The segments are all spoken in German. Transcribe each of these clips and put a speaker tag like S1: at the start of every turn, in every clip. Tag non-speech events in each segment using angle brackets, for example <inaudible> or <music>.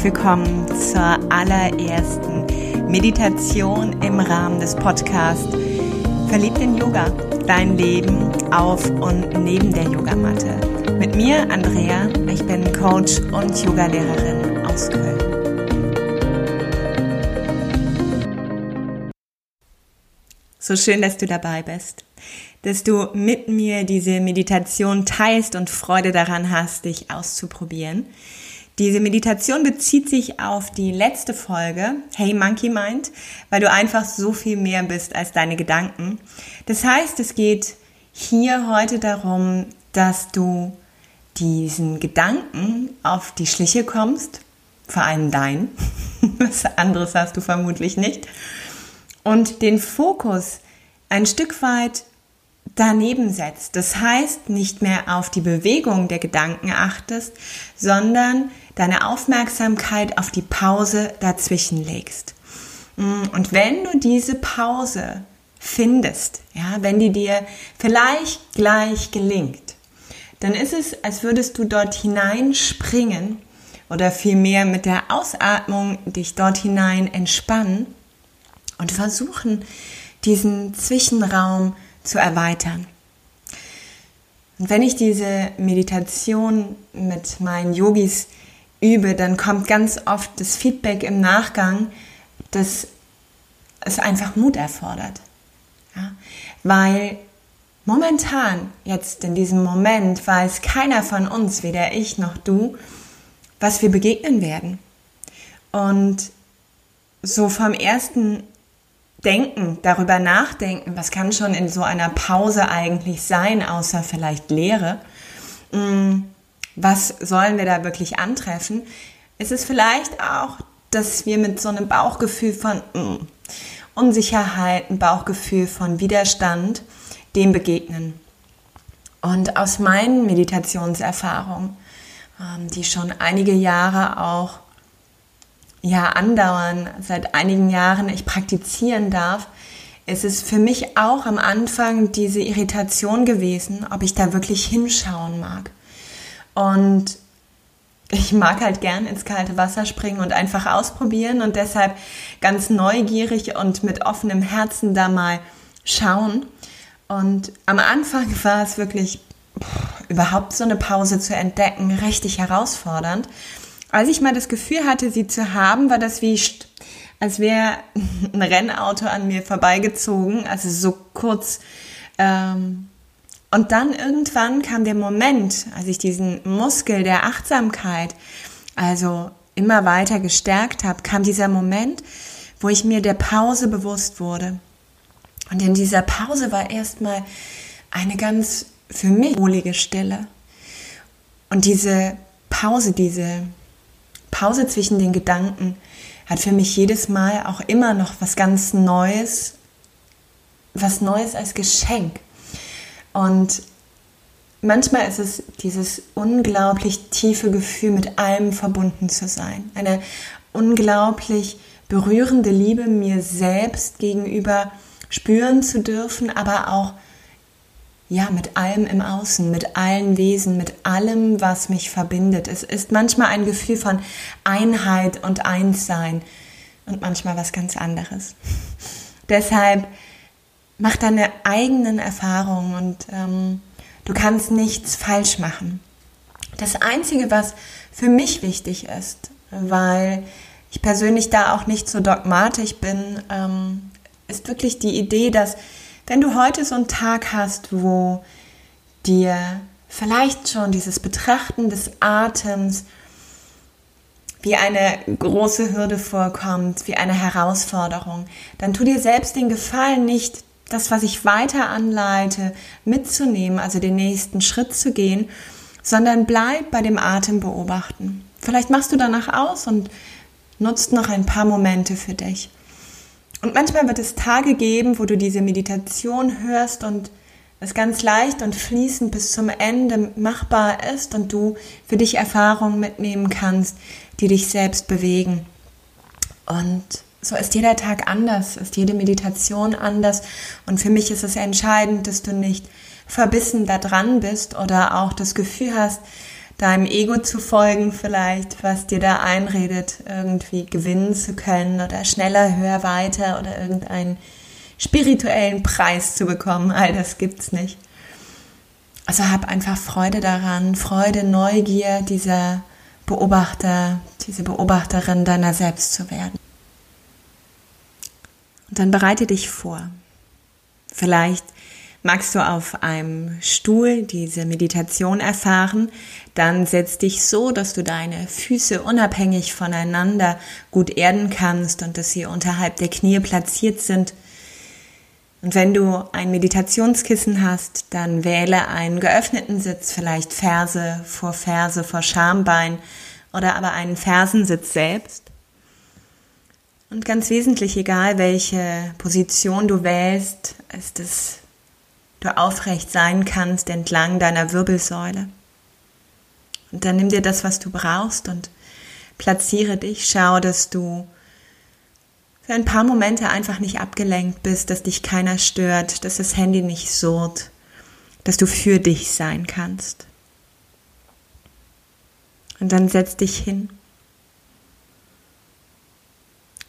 S1: herzlich willkommen zur allerersten Meditation im Rahmen des Podcasts Verliebt in Yoga, dein Leben auf und neben der Yogamatte. Mit mir, Andrea, ich bin Coach und Yogalehrerin aus Köln. So schön, dass du dabei bist, dass du mit mir diese Meditation teilst und Freude daran hast, dich auszuprobieren. Diese Meditation bezieht sich auf die letzte Folge, Hey Monkey Mind, weil du einfach so viel mehr bist als deine Gedanken. Das heißt, es geht hier heute darum, dass du diesen Gedanken auf die Schliche kommst, vor allem dein, <laughs> was anderes hast du vermutlich nicht, und den Fokus ein Stück weit daneben setzt. Das heißt, nicht mehr auf die Bewegung der Gedanken achtest, sondern deine Aufmerksamkeit auf die Pause dazwischen legst. Mm, und wenn du diese Pause findest, ja, wenn die dir vielleicht gleich gelingt, dann ist es, als würdest du dort hineinspringen oder vielmehr mit der Ausatmung dich dort hinein entspannen und versuchen, diesen Zwischenraum zu erweitern. Und wenn ich diese Meditation mit meinen Yogis übe, dann kommt ganz oft das Feedback im Nachgang, dass es einfach Mut erfordert. Ja? Weil momentan, jetzt in diesem Moment, weiß keiner von uns, weder ich noch du, was wir begegnen werden. Und so vom ersten Denken, darüber nachdenken, was kann schon in so einer Pause eigentlich sein, außer vielleicht Leere, mm, was sollen wir da wirklich antreffen, ist es vielleicht auch, dass wir mit so einem Bauchgefühl von mm, Unsicherheit, ein Bauchgefühl von Widerstand dem begegnen. Und aus meinen Meditationserfahrungen, ähm, die schon einige Jahre auch ja andauern, seit einigen Jahren ich praktizieren darf, ist es für mich auch am Anfang diese Irritation gewesen, ob ich da wirklich hinschauen mag. Und ich mag halt gern ins kalte Wasser springen und einfach ausprobieren und deshalb ganz neugierig und mit offenem Herzen da mal schauen. Und am Anfang war es wirklich pff, überhaupt so eine Pause zu entdecken, richtig herausfordernd. Als ich mal das Gefühl hatte, sie zu haben, war das wie, als wäre <laughs> ein Rennauto an mir vorbeigezogen, also so kurz. Ähm, und dann irgendwann kam der Moment, als ich diesen Muskel der Achtsamkeit, also immer weiter gestärkt habe, kam dieser Moment, wo ich mir der Pause bewusst wurde. Und in dieser Pause war erstmal eine ganz für mich wohlige Stille. Und diese Pause, diese Pause zwischen den Gedanken hat für mich jedes Mal auch immer noch was ganz Neues, was Neues als Geschenk. Und manchmal ist es dieses unglaublich tiefe Gefühl, mit allem verbunden zu sein. Eine unglaublich berührende Liebe mir selbst gegenüber spüren zu dürfen, aber auch ja, mit allem im Außen, mit allen Wesen, mit allem, was mich verbindet. Es ist manchmal ein Gefühl von Einheit und Einssein und manchmal was ganz anderes. <laughs> Deshalb mach deine eigenen Erfahrungen und ähm, du kannst nichts falsch machen. Das Einzige, was für mich wichtig ist, weil ich persönlich da auch nicht so dogmatisch bin, ähm, ist wirklich die Idee, dass wenn du heute so einen Tag hast, wo dir vielleicht schon dieses Betrachten des Atems wie eine große Hürde vorkommt, wie eine Herausforderung, dann tu dir selbst den Gefallen nicht, das, was ich weiter anleite, mitzunehmen, also den nächsten Schritt zu gehen, sondern bleib bei dem Atem beobachten. Vielleicht machst du danach aus und nutzt noch ein paar Momente für dich. Und manchmal wird es Tage geben, wo du diese Meditation hörst und es ganz leicht und fließend bis zum Ende machbar ist und du für dich Erfahrungen mitnehmen kannst, die dich selbst bewegen. Und so ist jeder Tag anders, ist jede Meditation anders. Und für mich ist es entscheidend, dass du nicht verbissen da dran bist oder auch das Gefühl hast, deinem Ego zu folgen vielleicht, was dir da einredet, irgendwie gewinnen zu können oder schneller, höher, weiter oder irgendeinen spirituellen Preis zu bekommen. <laughs> All das gibt's nicht. Also hab einfach Freude daran, Freude, Neugier, dieser Beobachter, diese Beobachterin deiner selbst zu werden. Und dann bereite dich vor. Vielleicht Magst du auf einem Stuhl diese Meditation erfahren, dann setz dich so, dass du deine Füße unabhängig voneinander gut erden kannst und dass sie unterhalb der Knie platziert sind. Und wenn du ein Meditationskissen hast, dann wähle einen geöffneten Sitz, vielleicht Ferse vor Ferse vor Schambein oder aber einen Fersensitz selbst. Und ganz wesentlich, egal welche Position du wählst, ist es du aufrecht sein kannst entlang deiner Wirbelsäule. Und dann nimm dir das, was du brauchst und platziere dich. Schau, dass du für ein paar Momente einfach nicht abgelenkt bist, dass dich keiner stört, dass das Handy nicht surrt, dass du für dich sein kannst. Und dann setz dich hin.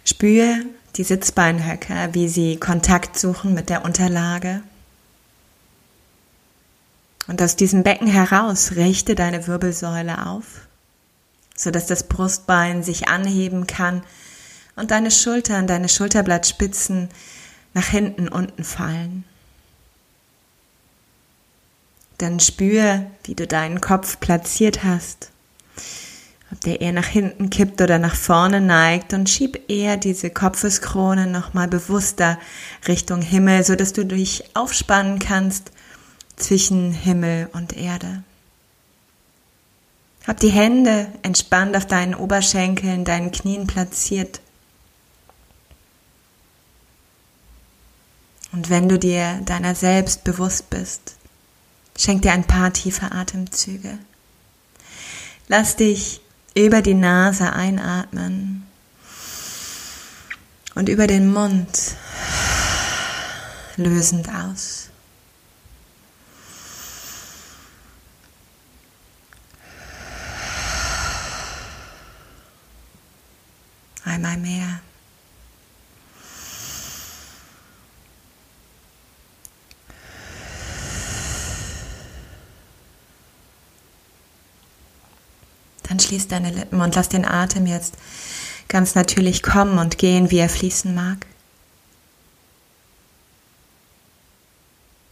S1: Spüre die Sitzbeinhöcker, wie sie Kontakt suchen mit der Unterlage. Und aus diesem Becken heraus richte deine Wirbelsäule auf, sodass das Brustbein sich anheben kann und deine Schultern, deine Schulterblattspitzen nach hinten unten fallen. Dann spür, wie du deinen Kopf platziert hast, ob der eher nach hinten kippt oder nach vorne neigt und schieb eher diese Kopfeskrone nochmal bewusster Richtung Himmel, sodass du dich aufspannen kannst zwischen Himmel und Erde. Hab die Hände entspannt auf deinen Oberschenkeln, deinen Knien platziert. Und wenn du dir deiner selbst bewusst bist, schenk dir ein paar tiefe Atemzüge. Lass dich über die Nase einatmen und über den Mund lösend aus. einmal mehr. Dann schließ deine Lippen und lass den Atem jetzt ganz natürlich kommen und gehen, wie er fließen mag.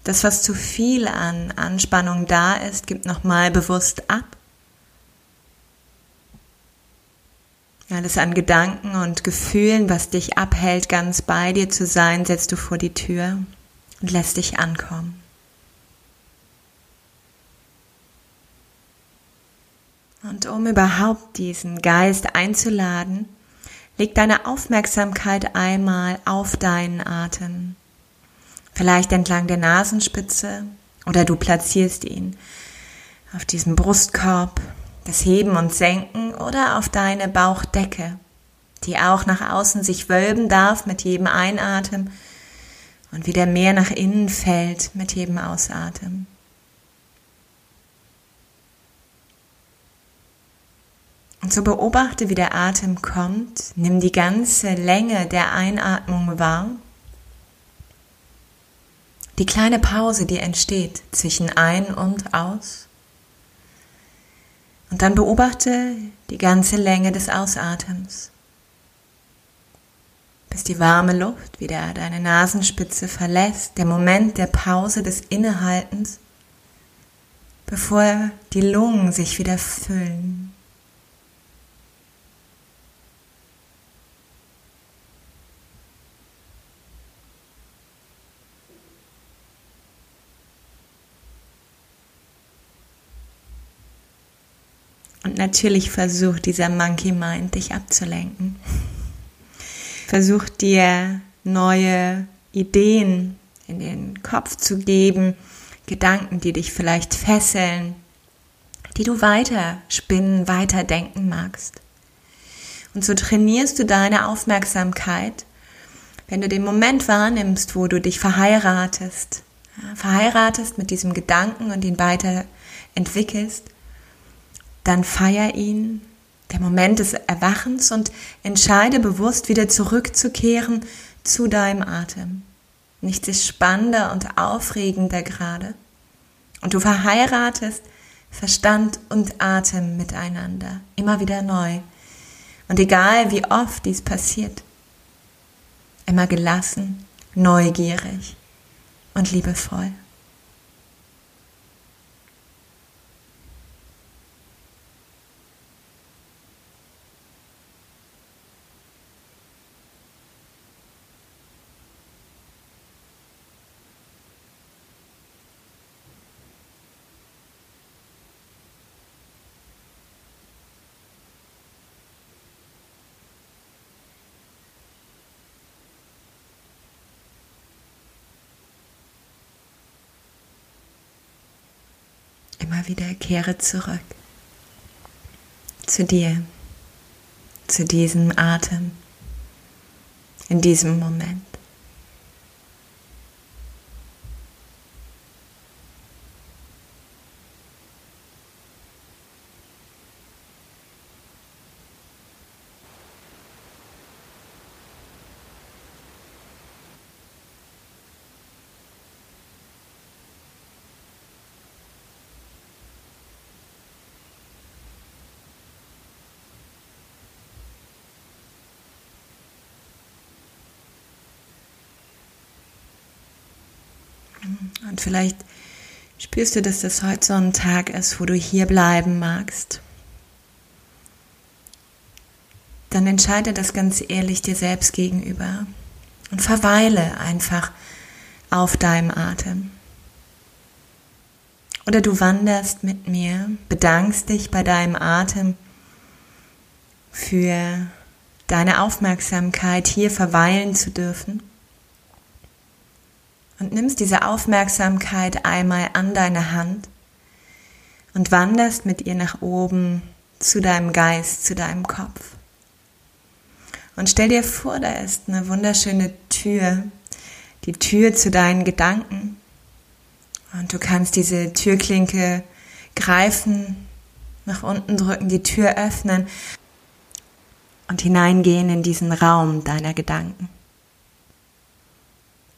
S1: Das, was zu viel an Anspannung da ist, gibt nochmal bewusst ab. Alles an Gedanken und Gefühlen, was dich abhält, ganz bei dir zu sein, setzt du vor die Tür und lässt dich ankommen. Und um überhaupt diesen Geist einzuladen, leg deine Aufmerksamkeit einmal auf deinen Atem. Vielleicht entlang der Nasenspitze oder du platzierst ihn auf diesem Brustkorb das Heben und Senken oder auf deine Bauchdecke, die auch nach außen sich wölben darf mit jedem Einatmen und wieder mehr nach innen fällt mit jedem Ausatmen. Und so beobachte, wie der Atem kommt, nimm die ganze Länge der Einatmung wahr, die kleine Pause, die entsteht zwischen ein und aus. Und dann beobachte die ganze Länge des Ausatems, bis die warme Luft wieder deine Nasenspitze verlässt, der Moment der Pause des Innehaltens, bevor die Lungen sich wieder füllen. Und natürlich versucht dieser Monkey Mind dich abzulenken. Versucht dir neue Ideen in den Kopf zu geben, Gedanken, die dich vielleicht fesseln, die du weiter spinnen, weiter denken magst. Und so trainierst du deine Aufmerksamkeit, wenn du den Moment wahrnimmst, wo du dich verheiratest, verheiratest mit diesem Gedanken und ihn weiter entwickelst, dann feier ihn, der Moment des Erwachens und entscheide bewusst wieder zurückzukehren zu deinem Atem. Nichts ist spannender und aufregender gerade. Und du verheiratest Verstand und Atem miteinander, immer wieder neu. Und egal wie oft dies passiert, immer gelassen, neugierig und liebevoll. Immer wieder kehre zurück. Zu dir, zu diesem Atem, in diesem Moment. Und vielleicht spürst du, dass das heute so ein Tag ist, wo du hier bleiben magst. Dann entscheide das ganz ehrlich dir selbst gegenüber und verweile einfach auf deinem Atem. Oder du wanderst mit mir, bedankst dich bei deinem Atem für deine Aufmerksamkeit, hier verweilen zu dürfen und nimmst diese Aufmerksamkeit einmal an deine Hand und wanderst mit ihr nach oben zu deinem Geist, zu deinem Kopf. Und stell dir vor, da ist eine wunderschöne Tür, die Tür zu deinen Gedanken. Und du kannst diese Türklinke greifen, nach unten drücken, die Tür öffnen und hineingehen in diesen Raum deiner Gedanken.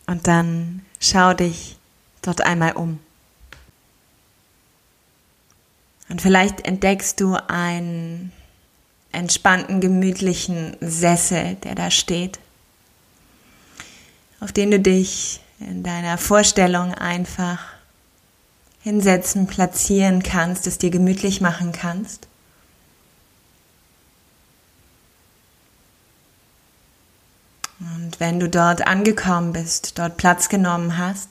S1: Und dann schau dich dort einmal um. Und vielleicht entdeckst du einen entspannten, gemütlichen Sessel, der da steht, auf den du dich in deiner Vorstellung einfach hinsetzen, platzieren kannst, es dir gemütlich machen kannst. Und wenn du dort angekommen bist, dort Platz genommen hast,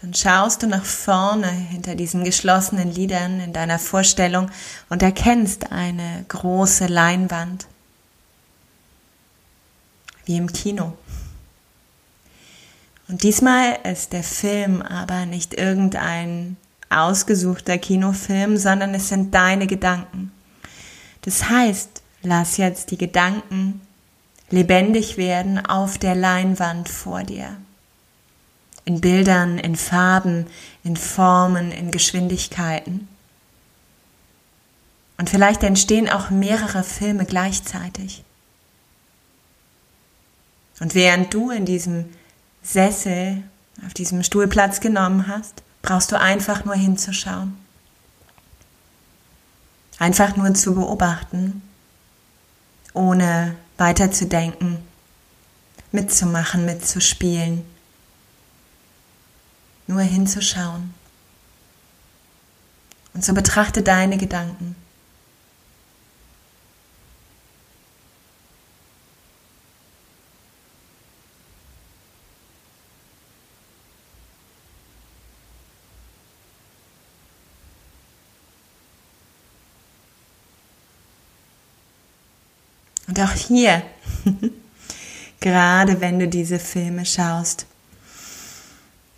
S1: dann schaust du nach vorne hinter diesen geschlossenen Lidern in deiner Vorstellung und erkennst eine große Leinwand, wie im Kino. Und diesmal ist der Film aber nicht irgendein ausgesuchter Kinofilm, sondern es sind deine Gedanken. Das heißt, lass jetzt die Gedanken lebendig werden auf der Leinwand vor dir. In Bildern, in Farben, in Formen, in Geschwindigkeiten. Und vielleicht entstehen auch mehrere Filme gleichzeitig. Und während du in diesem Sessel, auf diesem Stuhl Platz genommen hast, brauchst du einfach nur hinzuschauen. Einfach nur zu beobachten, ohne weiterzudenken, mitzumachen, mitzuspielen, nur hinzuschauen. Und so betrachte deine Gedanken. Und auch hier, <laughs> gerade wenn du diese Filme schaust,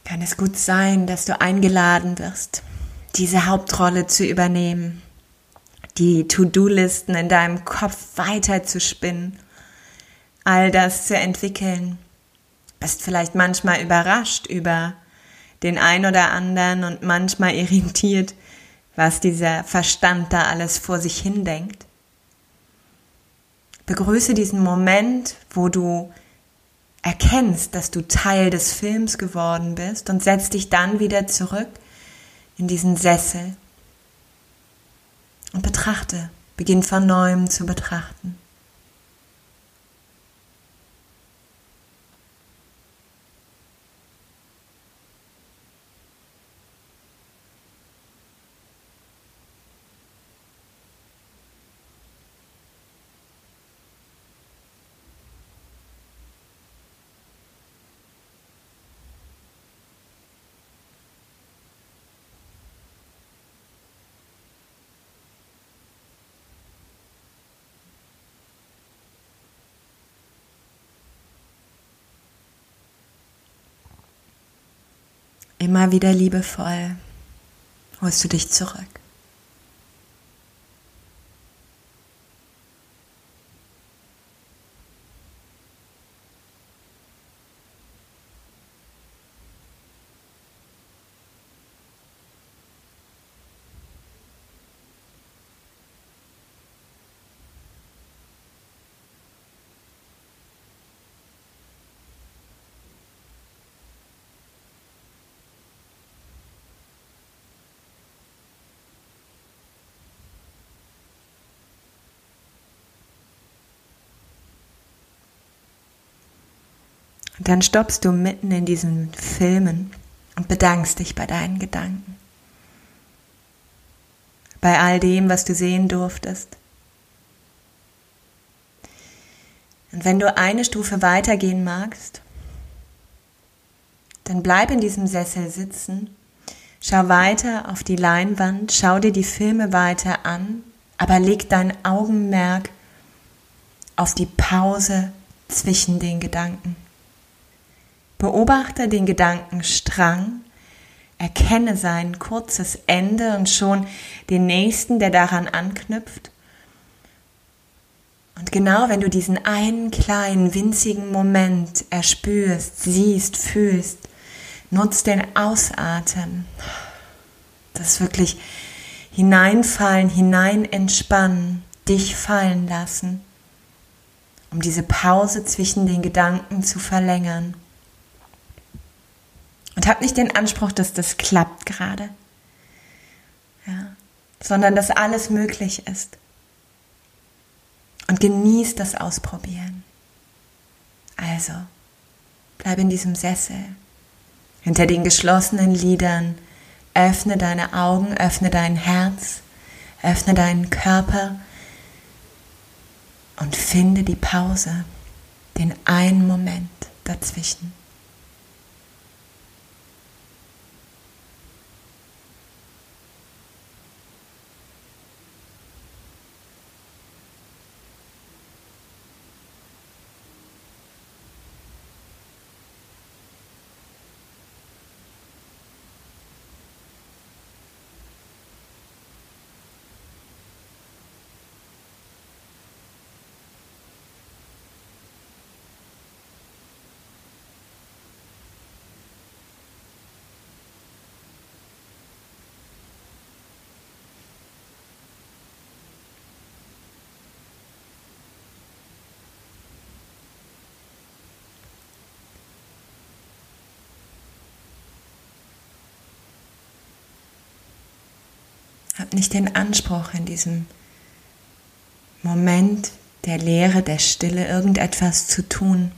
S1: kann es gut sein, dass du eingeladen wirst, diese Hauptrolle zu übernehmen, die To-Do-Listen in deinem Kopf weiter zu spinnen, all das zu entwickeln. Bist vielleicht manchmal überrascht über den ein oder anderen und manchmal irritiert was dieser Verstand da alles vor sich hindenkt. Begrüße diesen Moment, wo du erkennst, dass du Teil des Films geworden bist und setz dich dann wieder zurück in diesen Sessel und betrachte, beginn von neuem zu betrachten. Immer wieder liebevoll holst du dich zurück. Dann stoppst du mitten in diesen Filmen und bedankst dich bei deinen Gedanken. Bei all dem, was du sehen durftest. Und wenn du eine Stufe weitergehen magst, dann bleib in diesem Sessel sitzen, schau weiter auf die Leinwand, schau dir die Filme weiter an, aber leg dein Augenmerk auf die Pause zwischen den Gedanken. Beobachte den Gedankenstrang, erkenne sein kurzes Ende und schon den nächsten, der daran anknüpft. Und genau wenn du diesen einen kleinen, winzigen Moment erspürst, siehst, fühlst, nutzt den Ausatmen. Das wirklich hineinfallen, hinein entspannen, dich fallen lassen, um diese Pause zwischen den Gedanken zu verlängern. Und hab nicht den Anspruch, dass das klappt gerade. Ja, sondern dass alles möglich ist. Und genieß das Ausprobieren. Also, bleib in diesem Sessel. Hinter den geschlossenen Lidern öffne deine Augen, öffne dein Herz, öffne deinen Körper und finde die Pause, den einen Moment dazwischen. Nicht den Anspruch in diesem Moment der Leere, der Stille irgendetwas zu tun,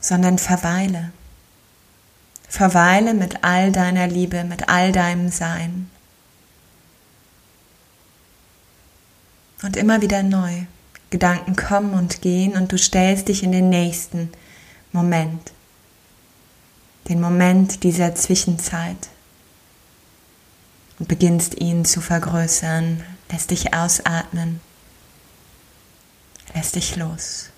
S1: sondern verweile. Verweile mit all deiner Liebe, mit all deinem Sein. Und immer wieder neu. Gedanken kommen und gehen und du stellst dich in den nächsten Moment. Den Moment dieser Zwischenzeit und beginnst ihn zu vergrößern, lässt dich ausatmen, lässt dich los.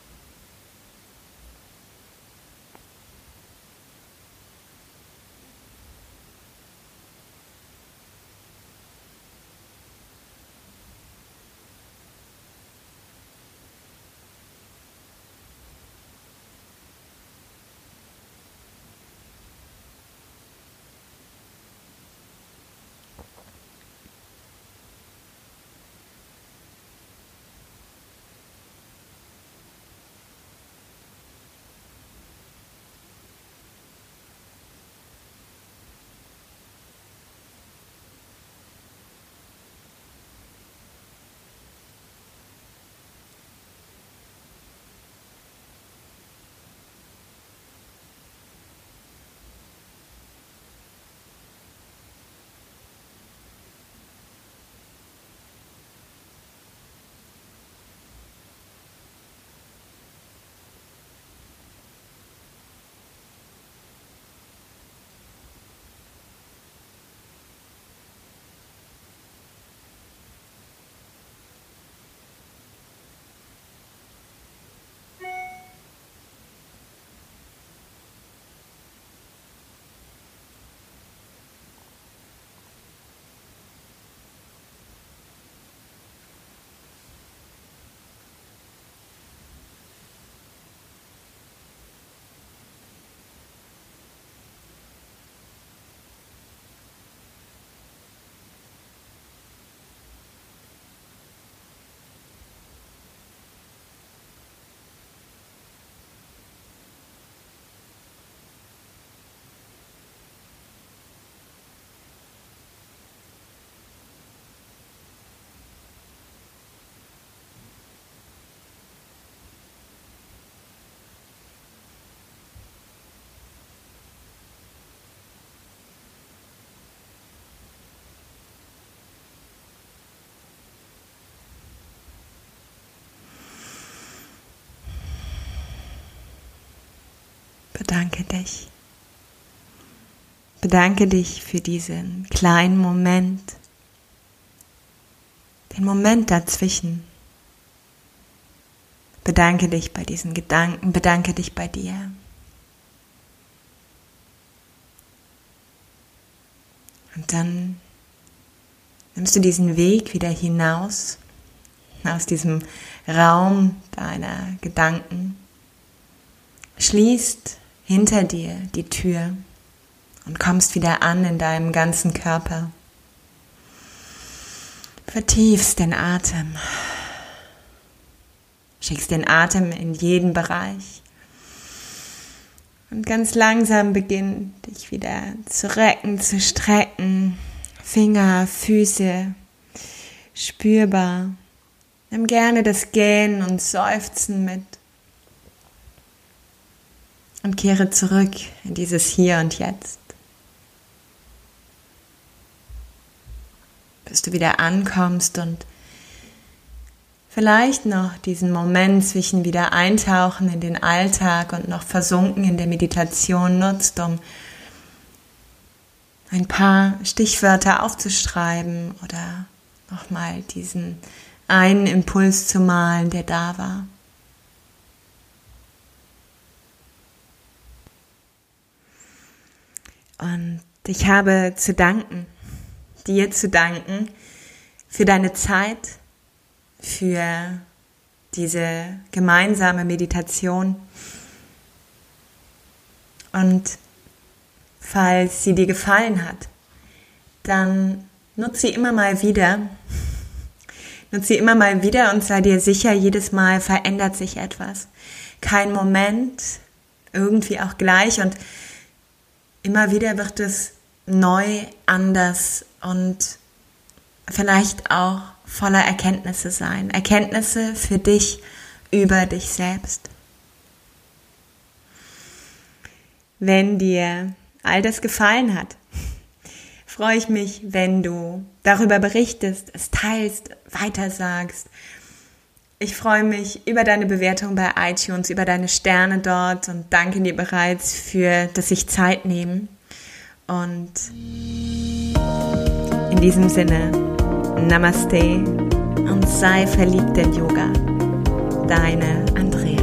S1: Bedanke dich. Bedanke dich für diesen kleinen Moment, den Moment dazwischen. Bedanke dich bei diesen Gedanken, bedanke dich bei dir. Und dann nimmst du diesen Weg wieder hinaus aus diesem Raum deiner Gedanken, schließt hinter dir die Tür und kommst wieder an in deinem ganzen Körper. Vertiefst den Atem. Schickst den Atem in jeden Bereich. Und ganz langsam beginn dich wieder zu recken, zu strecken. Finger, Füße spürbar. Nimm gerne das Gähnen und Seufzen mit. Und kehre zurück in dieses Hier und Jetzt. bis du wieder ankommst und vielleicht noch diesen Moment zwischen wieder eintauchen in den Alltag und noch versunken in der Meditation nutzt, um ein paar Stichwörter aufzuschreiben oder nochmal diesen einen Impuls zu malen, der da war. Und ich habe zu danken dir zu danken für deine Zeit, für diese gemeinsame Meditation. Und falls sie dir gefallen hat, dann nutze sie immer mal wieder. Nutze sie immer mal wieder und sei dir sicher, jedes Mal verändert sich etwas. Kein Moment, irgendwie auch gleich und immer wieder wird es neu, anders und vielleicht auch voller Erkenntnisse sein. Erkenntnisse für dich über dich selbst. Wenn dir all das gefallen hat, <laughs> freue ich mich, wenn du darüber berichtest, es teilst, weitersagst. Ich freue mich über deine Bewertung bei iTunes, über deine Sterne dort und danke dir bereits für das sich Zeit nehmen. Und in diesem Sinne, Namaste und sei verliebt in Yoga. Deine Andrea.